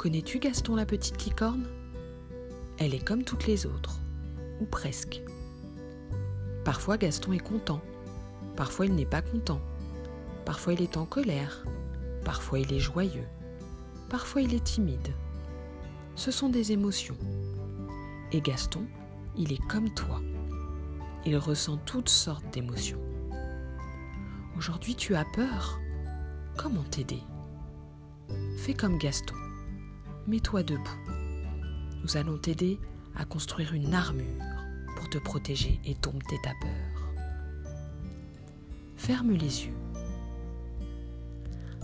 Connais-tu Gaston la petite licorne? Elle est comme toutes les autres, ou presque. Parfois Gaston est content, parfois il n'est pas content, parfois il est en colère, parfois il est joyeux, parfois il est timide. Ce sont des émotions. Et Gaston, il est comme toi. Il ressent toutes sortes d'émotions. Aujourd'hui tu as peur? Comment t'aider? Fais comme Gaston. Mets-toi debout. Nous allons t'aider à construire une armure pour te protéger et dompter ta peur. Ferme les yeux.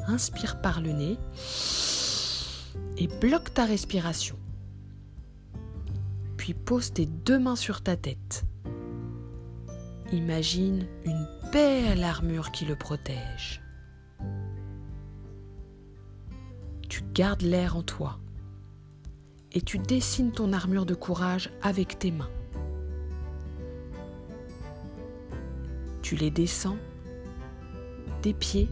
Inspire par le nez et bloque ta respiration. Puis pose tes deux mains sur ta tête. Imagine une belle armure qui le protège. Tu gardes l'air en toi et tu dessines ton armure de courage avec tes mains. Tu les descends des pieds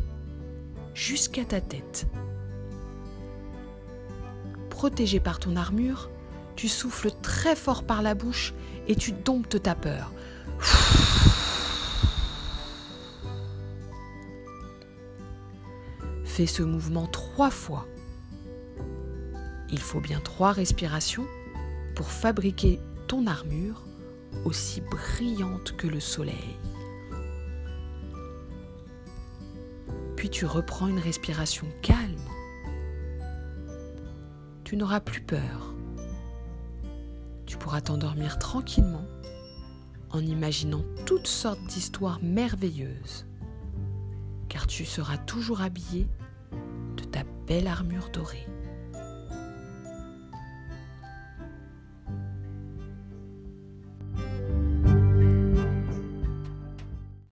jusqu'à ta tête. Protégé par ton armure, tu souffles très fort par la bouche et tu domptes ta peur. Fais ce mouvement trois fois. Il faut bien trois respirations pour fabriquer ton armure aussi brillante que le soleil. Puis tu reprends une respiration calme. Tu n'auras plus peur. Tu pourras t'endormir tranquillement en imaginant toutes sortes d'histoires merveilleuses, car tu seras toujours habillé de ta belle armure dorée.